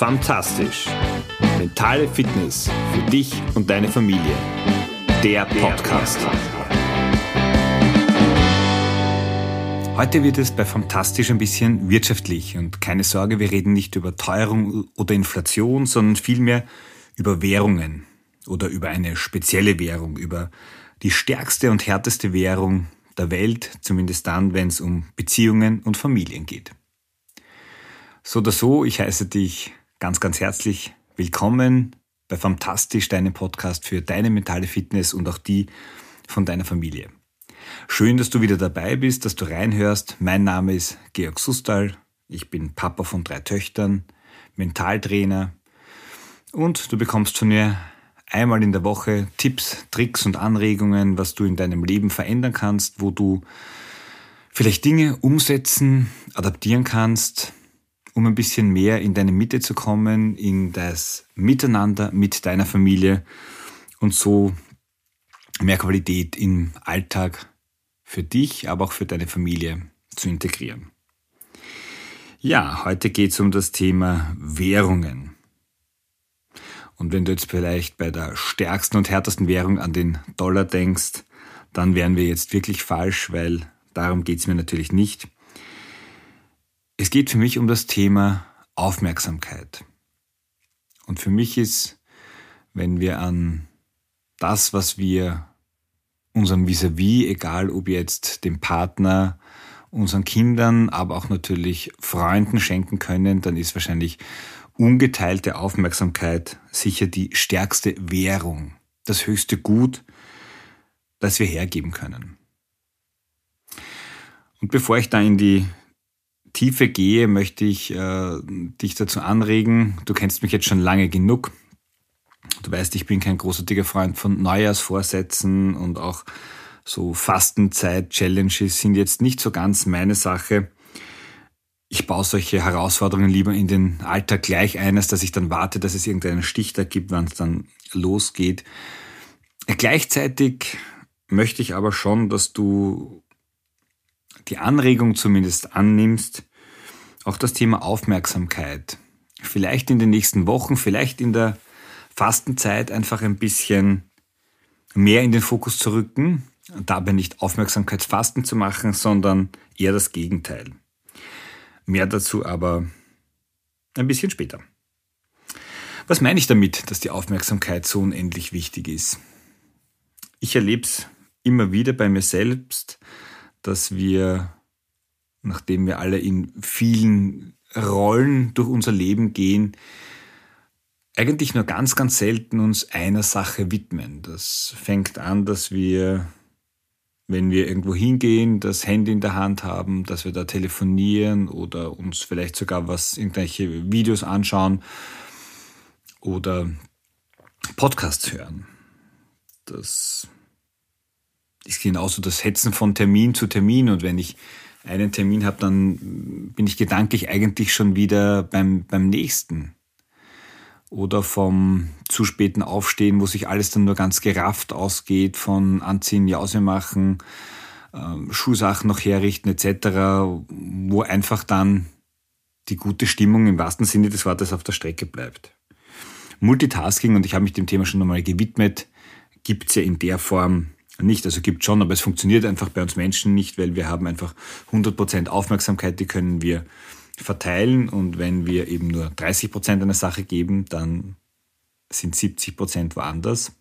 Fantastisch. Mentale Fitness für dich und deine Familie. Der Podcast. Heute wird es bei Fantastisch ein bisschen wirtschaftlich und keine Sorge, wir reden nicht über Teuerung oder Inflation, sondern vielmehr über Währungen oder über eine spezielle Währung, über die stärkste und härteste Währung der Welt, zumindest dann, wenn es um Beziehungen und Familien geht. So oder so, ich heiße dich ganz, ganz herzlich willkommen bei Fantastisch, deinem Podcast für deine mentale Fitness und auch die von deiner Familie. Schön, dass du wieder dabei bist, dass du reinhörst. Mein Name ist Georg Sustal. Ich bin Papa von drei Töchtern, Mentaltrainer und du bekommst von mir einmal in der Woche Tipps, Tricks und Anregungen, was du in deinem Leben verändern kannst, wo du vielleicht Dinge umsetzen, adaptieren kannst, um ein bisschen mehr in deine Mitte zu kommen, in das Miteinander mit deiner Familie und so mehr Qualität im Alltag für dich, aber auch für deine Familie zu integrieren. Ja, heute geht es um das Thema Währungen. Und wenn du jetzt vielleicht bei der stärksten und härtesten Währung an den Dollar denkst, dann wären wir jetzt wirklich falsch, weil darum geht es mir natürlich nicht. Es geht für mich um das Thema Aufmerksamkeit. Und für mich ist, wenn wir an das, was wir unserem Vis-a-vis, -vis, egal ob jetzt dem Partner, unseren Kindern, aber auch natürlich Freunden schenken können, dann ist wahrscheinlich ungeteilte Aufmerksamkeit sicher die stärkste Währung, das höchste Gut, das wir hergeben können. Und bevor ich da in die Tiefe gehe, möchte ich äh, dich dazu anregen. Du kennst mich jetzt schon lange genug. Du weißt, ich bin kein großartiger Freund von Neujahrsvorsätzen und auch so Fastenzeit-Challenges sind jetzt nicht so ganz meine Sache. Ich baue solche Herausforderungen lieber in den Alltag gleich ein, als dass ich dann warte, dass es irgendeinen Stichtag gibt, wann es dann losgeht. Gleichzeitig möchte ich aber schon, dass du die Anregung zumindest annimmst, auch das Thema Aufmerksamkeit vielleicht in den nächsten Wochen, vielleicht in der Fastenzeit einfach ein bisschen mehr in den Fokus zu rücken, dabei nicht Aufmerksamkeitsfasten zu machen, sondern eher das Gegenteil. Mehr dazu aber ein bisschen später. Was meine ich damit, dass die Aufmerksamkeit so unendlich wichtig ist? Ich erlebe es immer wieder bei mir selbst, dass wir, nachdem wir alle in vielen Rollen durch unser Leben gehen, eigentlich nur ganz, ganz selten uns einer Sache widmen. Das fängt an, dass wir, wenn wir irgendwo hingehen, das Handy in der Hand haben, dass wir da telefonieren oder uns vielleicht sogar was, irgendwelche Videos anschauen oder Podcasts hören. Das ist genauso das Hetzen von Termin zu Termin. Und wenn ich einen Termin habe, dann bin ich gedanklich eigentlich schon wieder beim, beim nächsten. Oder vom zu späten Aufstehen, wo sich alles dann nur ganz gerafft ausgeht, von Anziehen, Jause machen, äh, Schuhsachen noch herrichten etc., wo einfach dann die gute Stimmung im wahrsten Sinne des Wortes auf der Strecke bleibt. Multitasking, und ich habe mich dem Thema schon einmal gewidmet, gibt's ja in der Form nicht. Also gibt schon, aber es funktioniert einfach bei uns Menschen nicht, weil wir haben einfach 100% Aufmerksamkeit, die können wir verteilen und wenn wir eben nur 30% einer Sache geben, dann sind 70% woanders.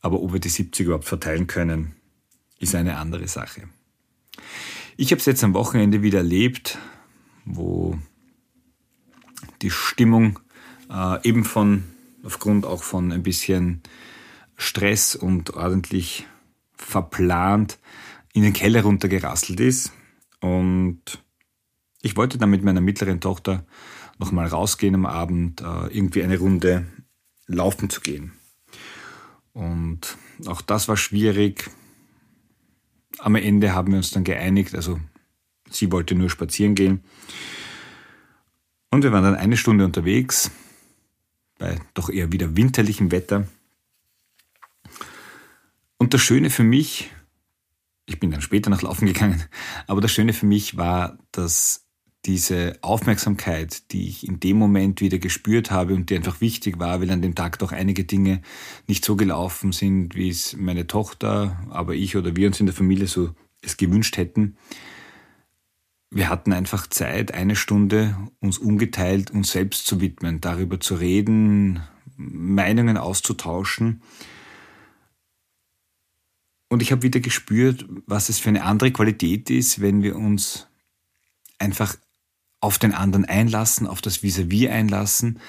Aber ob wir die 70 überhaupt verteilen können, ist eine andere Sache. Ich habe es jetzt am Wochenende wieder erlebt, wo die Stimmung äh, eben von, aufgrund auch von ein bisschen Stress und ordentlich verplant in den Keller runtergerasselt ist. Und ich wollte dann mit meiner mittleren Tochter nochmal rausgehen am Abend, äh, irgendwie eine Runde laufen zu gehen. Und auch das war schwierig. Am Ende haben wir uns dann geeinigt, also sie wollte nur spazieren gehen. Und wir waren dann eine Stunde unterwegs, bei doch eher wieder winterlichem Wetter. Und das Schöne für mich, ich bin dann später nach Laufen gegangen, aber das Schöne für mich war, dass diese Aufmerksamkeit, die ich in dem Moment wieder gespürt habe und die einfach wichtig war, weil an dem Tag doch einige Dinge nicht so gelaufen sind, wie es meine Tochter, aber ich oder wir uns in der Familie so es gewünscht hätten. Wir hatten einfach Zeit, eine Stunde uns ungeteilt uns selbst zu widmen, darüber zu reden, Meinungen auszutauschen. Und ich habe wieder gespürt, was es für eine andere Qualität ist, wenn wir uns einfach auf den anderen einlassen, auf das Vis-à-vis -vis einlassen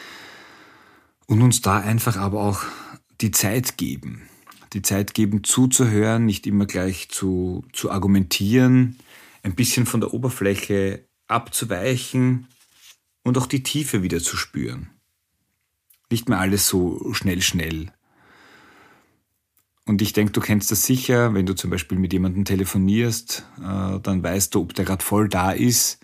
und uns da einfach aber auch die Zeit geben. Die Zeit geben, zuzuhören, nicht immer gleich zu, zu argumentieren, ein bisschen von der Oberfläche abzuweichen und auch die Tiefe wieder zu spüren. Nicht mehr alles so schnell, schnell. Und ich denke, du kennst das sicher, wenn du zum Beispiel mit jemandem telefonierst, äh, dann weißt du, ob der gerade voll da ist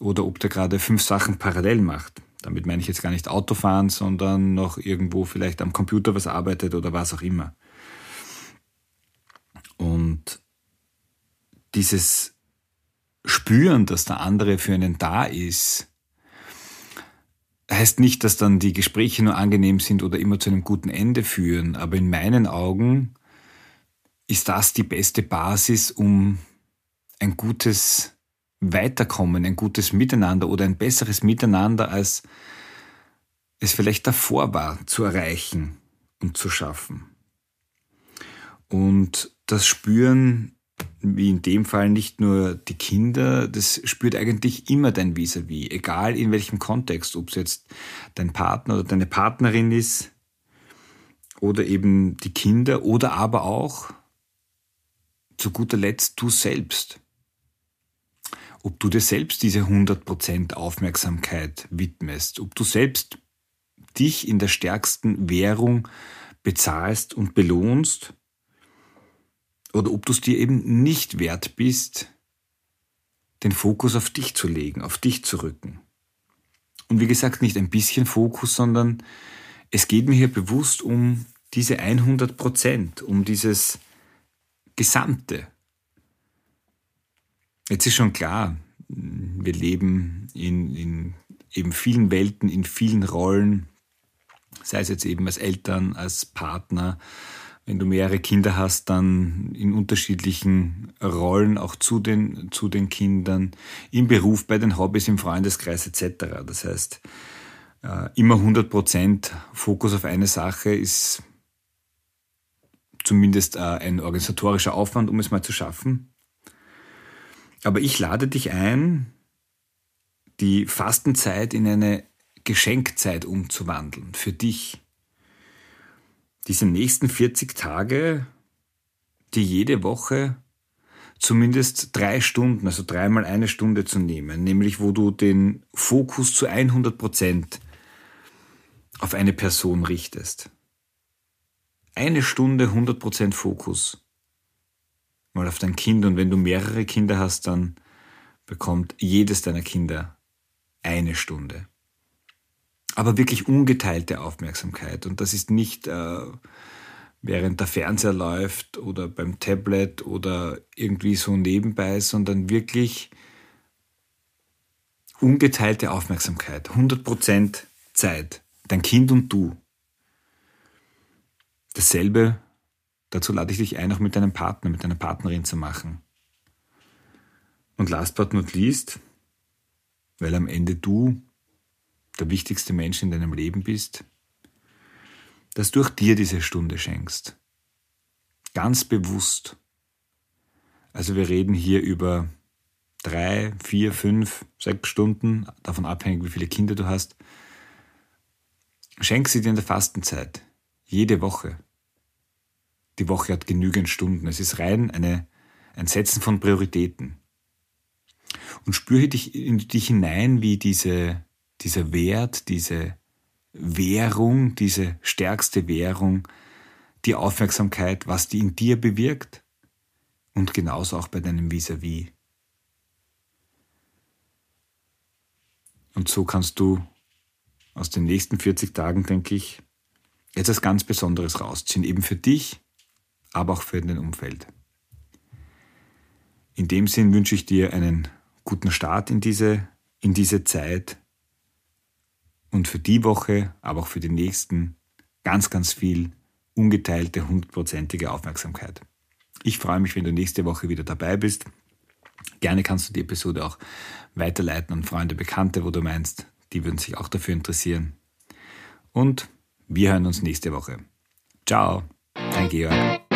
oder ob der gerade fünf Sachen parallel macht. Damit meine ich jetzt gar nicht Autofahren, sondern noch irgendwo vielleicht am Computer was arbeitet oder was auch immer. Und dieses Spüren, dass der andere für einen da ist, heißt nicht, dass dann die Gespräche nur angenehm sind oder immer zu einem guten Ende führen, aber in meinen Augen ist das die beste Basis, um ein gutes Weiterkommen, ein gutes Miteinander oder ein besseres Miteinander, als es vielleicht davor war, zu erreichen und zu schaffen. Und das spüren, wie in dem Fall nicht nur die Kinder, das spürt eigentlich immer dein Vis-a-vis, -vis, egal in welchem Kontext, ob es jetzt dein Partner oder deine Partnerin ist oder eben die Kinder oder aber auch zu guter Letzt du selbst ob du dir selbst diese 100% Aufmerksamkeit widmest, ob du selbst dich in der stärksten Währung bezahlst und belohnst oder ob du es dir eben nicht wert bist, den Fokus auf dich zu legen, auf dich zu rücken. Und wie gesagt, nicht ein bisschen Fokus, sondern es geht mir hier bewusst um diese 100% um dieses Gesamte. Jetzt ist schon klar, wir leben in, in eben vielen Welten, in vielen Rollen, sei es jetzt eben als Eltern, als Partner, wenn du mehrere Kinder hast, dann in unterschiedlichen Rollen auch zu den, zu den Kindern, im Beruf, bei den Hobbys, im Freundeskreis etc. Das heißt, äh, immer 100% Fokus auf eine Sache ist zumindest äh, ein organisatorischer Aufwand, um es mal zu schaffen. Aber ich lade dich ein, die Fastenzeit in eine Geschenkzeit umzuwandeln für dich. Diese nächsten 40 Tage, die jede Woche zumindest drei Stunden, also dreimal eine Stunde zu nehmen, nämlich wo du den Fokus zu 100 Prozent auf eine Person richtest. Eine Stunde 100 Prozent Fokus mal auf dein Kind und wenn du mehrere Kinder hast, dann bekommt jedes deiner Kinder eine Stunde. Aber wirklich ungeteilte Aufmerksamkeit und das ist nicht äh, während der Fernseher läuft oder beim Tablet oder irgendwie so nebenbei, sondern wirklich ungeteilte Aufmerksamkeit, 100% Zeit, dein Kind und du. Dasselbe Dazu lade ich dich ein, auch mit deinem Partner, mit deiner Partnerin zu machen. Und last but not least, weil am Ende du der wichtigste Mensch in deinem Leben bist, dass du auch dir diese Stunde schenkst. Ganz bewusst. Also wir reden hier über drei, vier, fünf, sechs Stunden, davon abhängig, wie viele Kinder du hast. Schenk sie dir in der Fastenzeit. Jede Woche die Woche hat genügend Stunden. Es ist rein eine, ein Setzen von Prioritäten. Und spüre dich in dich hinein, wie diese, dieser Wert, diese Währung, diese stärkste Währung, die Aufmerksamkeit, was die in dir bewirkt und genauso auch bei deinem Vis-a-vis. -vis. Und so kannst du aus den nächsten 40 Tagen, denke ich, etwas ganz Besonderes rausziehen, eben für dich aber auch für dein Umfeld. In dem Sinn wünsche ich dir einen guten Start in diese in diese Zeit und für die Woche, aber auch für die nächsten ganz, ganz viel ungeteilte, hundertprozentige Aufmerksamkeit. Ich freue mich, wenn du nächste Woche wieder dabei bist. Gerne kannst du die Episode auch weiterleiten an Freunde, Bekannte, wo du meinst, die würden sich auch dafür interessieren. Und wir hören uns nächste Woche. Ciao, dein Georg.